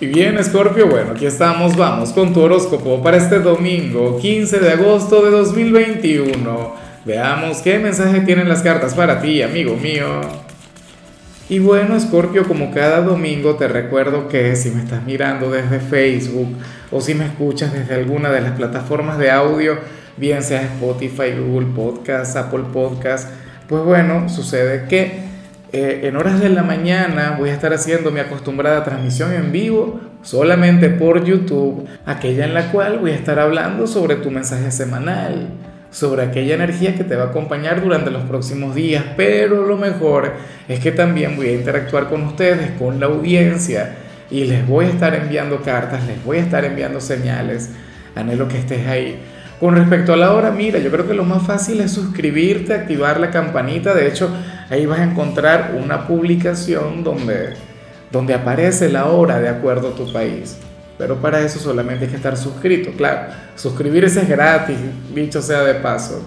Y bien, Scorpio, bueno, aquí estamos, vamos con tu horóscopo para este domingo, 15 de agosto de 2021. Veamos qué mensaje tienen las cartas para ti, amigo mío. Y bueno, Scorpio, como cada domingo te recuerdo que si me estás mirando desde Facebook o si me escuchas desde alguna de las plataformas de audio, bien sea Spotify, Google Podcast, Apple Podcast, pues bueno, sucede que eh, en horas de la mañana voy a estar haciendo mi acostumbrada transmisión en vivo solamente por YouTube, aquella en la cual voy a estar hablando sobre tu mensaje semanal, sobre aquella energía que te va a acompañar durante los próximos días, pero lo mejor es que también voy a interactuar con ustedes, con la audiencia, y les voy a estar enviando cartas, les voy a estar enviando señales, anhelo que estés ahí. Con respecto a la hora, mira, yo creo que lo más fácil es suscribirte, activar la campanita. De hecho, ahí vas a encontrar una publicación donde, donde aparece la hora de acuerdo a tu país. Pero para eso solamente hay que estar suscrito. Claro, suscribirse es gratis, dicho sea de paso.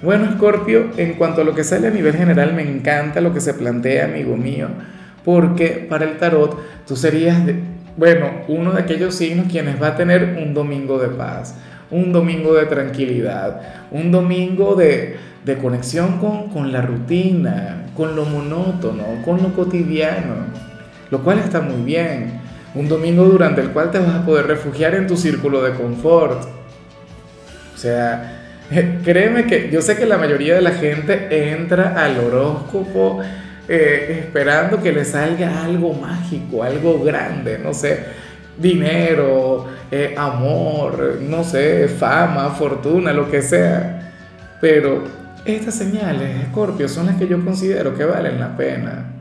Bueno, Scorpio, en cuanto a lo que sale a nivel general, me encanta lo que se plantea, amigo mío, porque para el tarot tú serías, bueno, uno de aquellos signos quienes va a tener un domingo de paz un domingo de tranquilidad, un domingo de, conexión con, con, la rutina, con lo monótono, con lo cotidiano, lo cual está muy bien. Un domingo durante el cual te vas a poder refugiar en tu círculo de confort. O sea, créeme que yo sé que la mayoría de la gente entra al horóscopo eh, esperando que le salga algo mágico, algo grande, no sé dinero, eh, amor, no sé, fama, fortuna, lo que sea. Pero estas señales, Escorpio, son las que yo considero que valen la pena.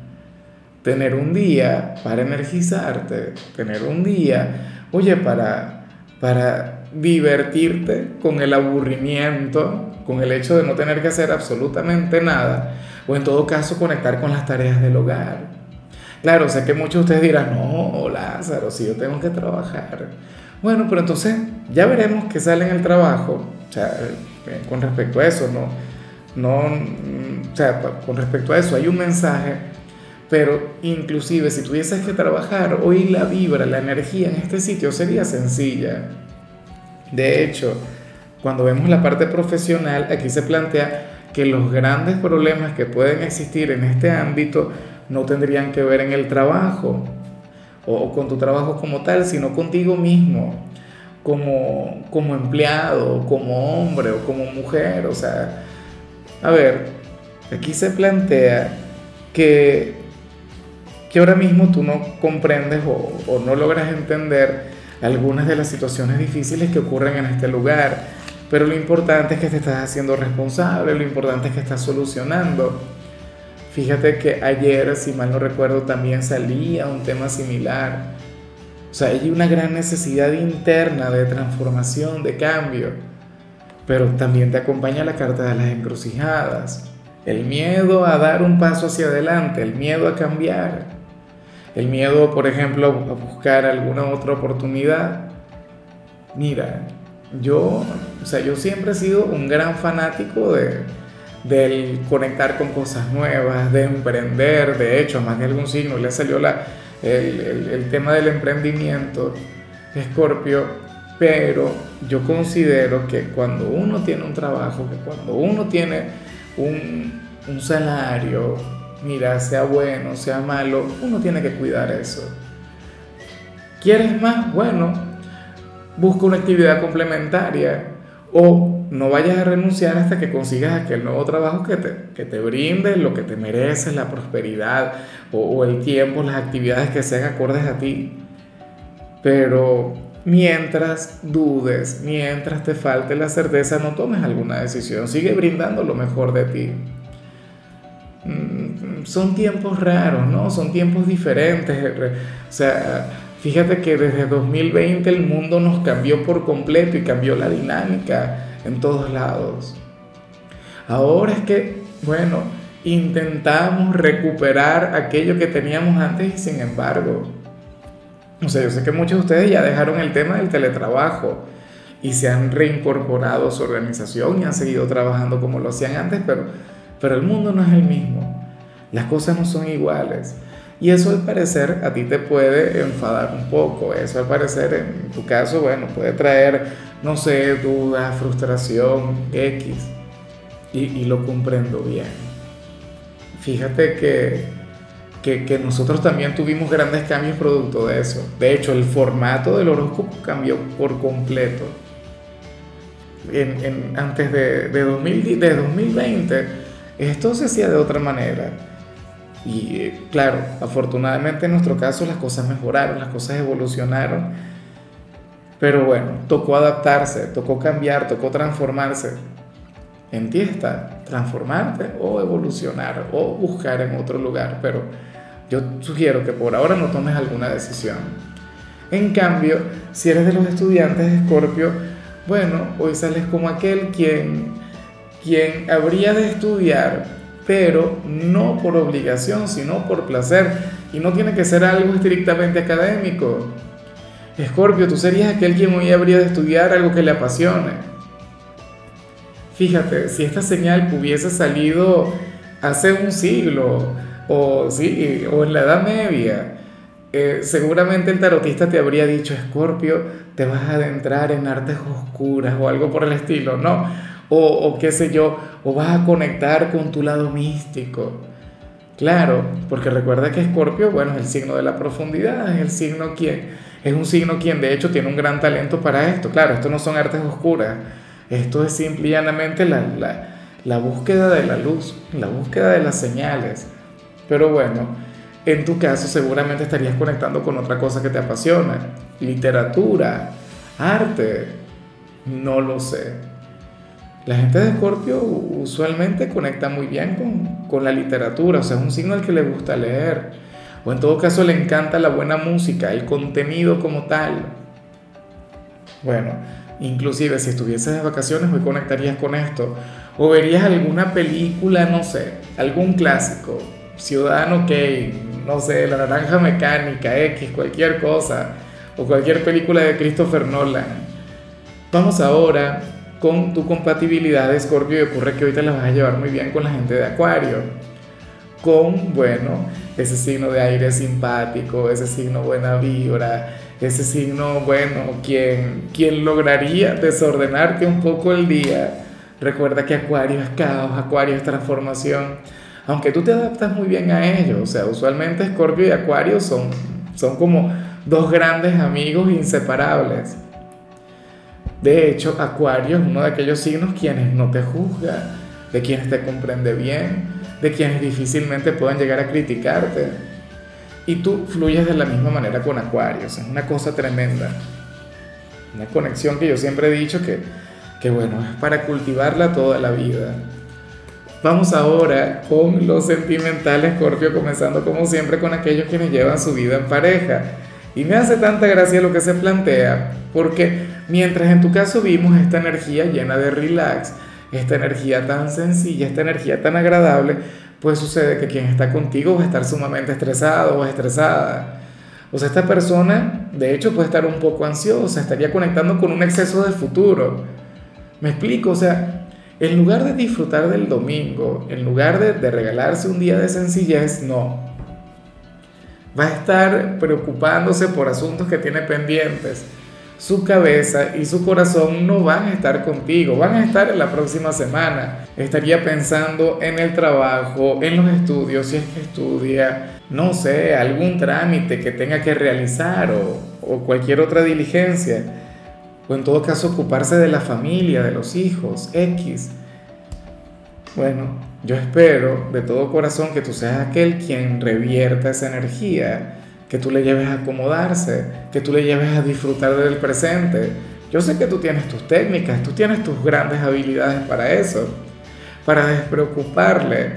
Tener un día para energizarte, tener un día, oye, para, para divertirte con el aburrimiento, con el hecho de no tener que hacer absolutamente nada, o en todo caso conectar con las tareas del hogar Claro, sé que muchos de ustedes dirán, no, Lázaro, si yo tengo que trabajar. Bueno, pero entonces ya veremos qué sale en el trabajo, o sea, eh, con respecto a eso, no, no, mm, o sea, con respecto a eso hay un mensaje, pero inclusive si tuvieses que trabajar, hoy la vibra, la energía en este sitio sería sencilla. De hecho, cuando vemos la parte profesional, aquí se plantea que los grandes problemas que pueden existir en este ámbito no tendrían que ver en el trabajo o con tu trabajo como tal, sino contigo mismo, como, como empleado, como hombre o como mujer. O sea, a ver, aquí se plantea que, que ahora mismo tú no comprendes o, o no logras entender algunas de las situaciones difíciles que ocurren en este lugar, pero lo importante es que te estás haciendo responsable, lo importante es que estás solucionando. Fíjate que ayer, si mal no recuerdo, también salía un tema similar. O sea, hay una gran necesidad interna de transformación, de cambio. Pero también te acompaña la carta de las encrucijadas. El miedo a dar un paso hacia adelante, el miedo a cambiar. El miedo, por ejemplo, a buscar alguna otra oportunidad. Mira, yo, o sea, yo siempre he sido un gran fanático de, del conectar con cosas nuevas, de emprender. De hecho, más de algún signo le salió la, el, el, tema del emprendimiento, Escorpio. Pero yo considero que cuando uno tiene un trabajo, que cuando uno tiene un, un salario, mira, sea bueno, sea malo, uno tiene que cuidar eso. ¿Quieres más? Bueno, busca una actividad complementaria o no vayas a renunciar hasta que consigas aquel nuevo trabajo que te, que te brinde lo que te mereces, la prosperidad o, o el tiempo, las actividades que sean acordes a ti. Pero mientras dudes, mientras te falte la certeza, no tomes alguna decisión. Sigue brindando lo mejor de ti. Mm, son tiempos raros, ¿no? Son tiempos diferentes. O sea, fíjate que desde 2020 el mundo nos cambió por completo y cambió la dinámica en todos lados. Ahora es que, bueno, intentamos recuperar aquello que teníamos antes y sin embargo, o sea, yo sé que muchos de ustedes ya dejaron el tema del teletrabajo y se han reincorporado a su organización y han seguido trabajando como lo hacían antes, pero, pero el mundo no es el mismo. Las cosas no son iguales. Y eso al parecer a ti te puede enfadar un poco, eso al parecer en tu caso, bueno, puede traer, no sé, dudas, frustración, X. Y, lo comprendo bien. Fíjate que, que, nosotros también tuvimos grandes cambios producto de eso. De hecho, el formato del horóscopo cambió por completo. En, antes de, de, 2000, de 2020, esto se hacía de otra manera y eh, claro, afortunadamente en nuestro caso las cosas mejoraron, las cosas evolucionaron. Pero bueno, tocó adaptarse, tocó cambiar, tocó transformarse. En ti está transformarte o evolucionar o buscar en otro lugar. Pero yo sugiero que por ahora no tomes alguna decisión. En cambio, si eres de los estudiantes de Escorpio, bueno, hoy sales como aquel quien, quien habría de estudiar pero no por obligación, sino por placer. Y no tiene que ser algo estrictamente académico. Escorpio, tú serías aquel quien hoy habría de estudiar algo que le apasione. Fíjate, si esta señal hubiese salido hace un siglo, o, sí, o en la Edad Media, eh, seguramente el tarotista te habría dicho, Escorpio, te vas a adentrar en artes oscuras o algo por el estilo. No, o, qué sé yo, o vas a conectar con tu lado místico. Claro, porque recuerda que Escorpio, bueno, es el signo de la profundidad, es el signo quien, es un signo quien de hecho tiene un gran talento para esto. Claro, esto no son artes oscuras, esto es simple y llanamente la, la, la búsqueda de la luz, la búsqueda de las señales. Pero bueno, en tu caso seguramente estarías conectando con otra cosa que te apasiona, literatura, arte, no lo sé. La gente de Escorpio usualmente conecta muy bien con, con, la literatura, o sea, es un signo al que le gusta leer, o en todo caso le encanta la buena música, el contenido como tal. Bueno, inclusive si estuvieses de vacaciones hoy conectarías con esto, o verías alguna película, no sé, algún clásico, Ciudadano Kane, no sé, La Naranja Mecánica, X, cualquier cosa, o cualquier película de Christopher Nolan. Vamos ahora con tu compatibilidad de Escorpio y ocurre que hoy te la vas a llevar muy bien con la gente de Acuario. Con, bueno, ese signo de aire simpático, ese signo buena vibra, ese signo, bueno, quien, quien lograría desordenarte un poco el día. Recuerda que Acuario es caos, Acuario es transformación. Aunque tú te adaptas muy bien a ello, o sea, usualmente Escorpio y Acuario son, son como dos grandes amigos inseparables. De hecho, Acuario es uno de aquellos signos quienes no te juzga, de quienes te comprende bien, de quienes difícilmente pueden llegar a criticarte. Y tú fluyes de la misma manera con Acuario, es una cosa tremenda. Una conexión que yo siempre he dicho que, que bueno, es para cultivarla toda la vida. Vamos ahora con los sentimentales, Scorpio, comenzando como siempre con aquellos quienes llevan su vida en pareja. Y me hace tanta gracia lo que se plantea, porque Mientras en tu caso vimos esta energía llena de relax, esta energía tan sencilla, esta energía tan agradable, pues sucede que quien está contigo va a estar sumamente estresado o estresada. O sea, esta persona de hecho puede estar un poco ansiosa, estaría conectando con un exceso de futuro. Me explico, o sea, en lugar de disfrutar del domingo, en lugar de, de regalarse un día de sencillez, no. Va a estar preocupándose por asuntos que tiene pendientes su cabeza y su corazón no van a estar contigo, van a estar en la próxima semana. Estaría pensando en el trabajo, en los estudios, si es que estudia, no sé, algún trámite que tenga que realizar o, cualquier otra diligencia. O en todo caso ocuparse de la familia, de los hijos, X. Bueno, yo espero de todo corazón que tú seas aquel quien revierta esa energía que tú le lleves a acomodarse, que tú le lleves a disfrutar del presente. Yo sé que tú tienes tus técnicas, tú tienes tus grandes habilidades para eso, para despreocuparle.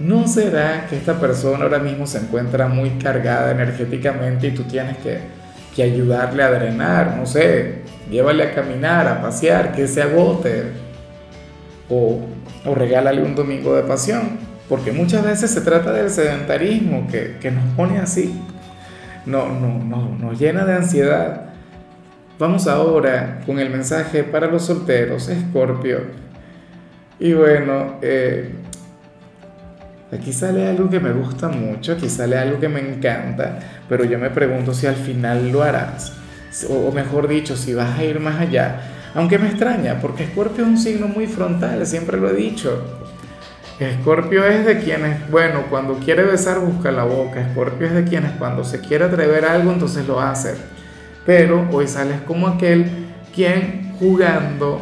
¿No será que esta persona ahora mismo se encuentra muy cargada energéticamente y tú tienes que, que ayudarle a drenar? No sé, llévale a caminar, a pasear, que se agote. O, o regálale un domingo de pasión. Porque muchas veces se trata del sedentarismo que, que nos pone así no, no, no, nos llena de ansiedad. Vamos ahora con el mensaje para los solteros, Escorpio. Y bueno, eh, Aquí sale algo que me gusta mucho, aquí sale algo que me encanta, pero yo me pregunto si al final lo harás, o mejor dicho, si vas a ir más allá. Aunque me extraña, porque Escorpio es un signo muy frontal, siempre lo he dicho. Escorpio es de quienes, bueno, cuando quiere besar busca la boca. Escorpio es de quienes cuando se quiere atrever algo entonces lo hace. Pero hoy sales como aquel quien jugando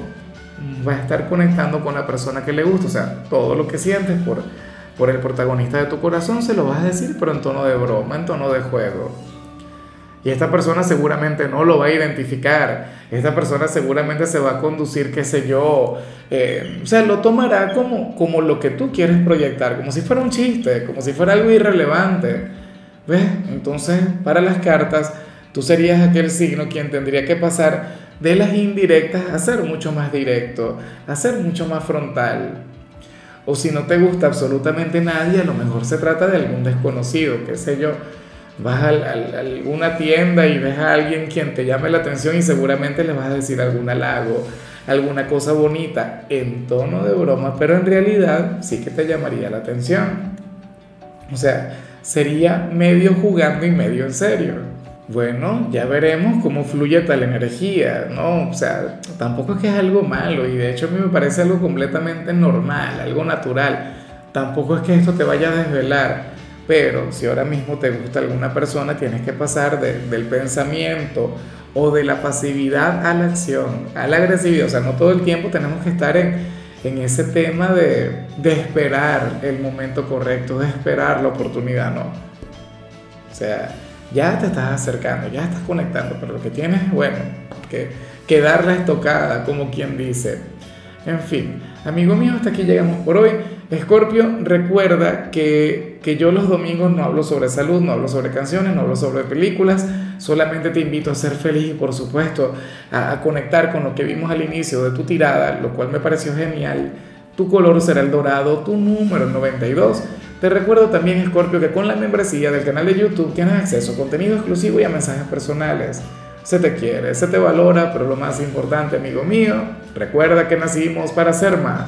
va a estar conectando con la persona que le gusta. O sea, todo lo que sientes por, por el protagonista de tu corazón se lo vas a decir, pero en tono de broma, en tono de juego. Y esta persona seguramente no lo va a identificar. Esta persona seguramente se va a conducir, qué sé yo. Eh, o sea, lo tomará como, como lo que tú quieres proyectar, como si fuera un chiste, como si fuera algo irrelevante. ¿Ves? Entonces, para las cartas, tú serías aquel signo quien tendría que pasar de las indirectas a ser mucho más directo, a ser mucho más frontal. O si no te gusta absolutamente nadie, a lo mejor se trata de algún desconocido, qué sé yo vas a, alguna tienda y ves a alguien quien te llame la atención y seguramente le vas a decir algún halago, alguna cosa bonita en tono de broma, pero en realidad sí que te llamaría la atención. O sea, sería medio jugando y medio en serio. Bueno, ya veremos cómo fluye tal energía, ¿no? O sea, tampoco es que es algo malo y de hecho a mí me parece algo completamente normal, algo natural. Tampoco es que esto te vaya a desvelar pero si ahora mismo te gusta alguna persona, tienes que pasar del pensamiento o de la pasividad a la acción, a la agresividad. O sea, no todo el tiempo tenemos que estar en, en ese tema de, de, esperar el momento correcto, de esperar la oportunidad, no. O sea, ya te estás acercando, ya estás conectando, pero lo que tienes, bueno, que, dar la estocada, como quien dice. En fin, amigo mío, hasta aquí llegamos por hoy. Escorpio, recuerda que, que, yo los domingos no hablo sobre salud, no hablo sobre canciones, no hablo sobre películas, solamente te invito a ser feliz y por supuesto a, a, conectar con lo que vimos al inicio de tu tirada, lo cual me pareció genial. Tu color será el dorado, tu número 92. Te recuerdo también, Escorpio, que con la membresía del canal de YouTube tienes acceso a contenido exclusivo y a mensajes personales. Se te quiere, se te valora, pero lo más importante, amigo mío, recuerda que nacimos para ser más.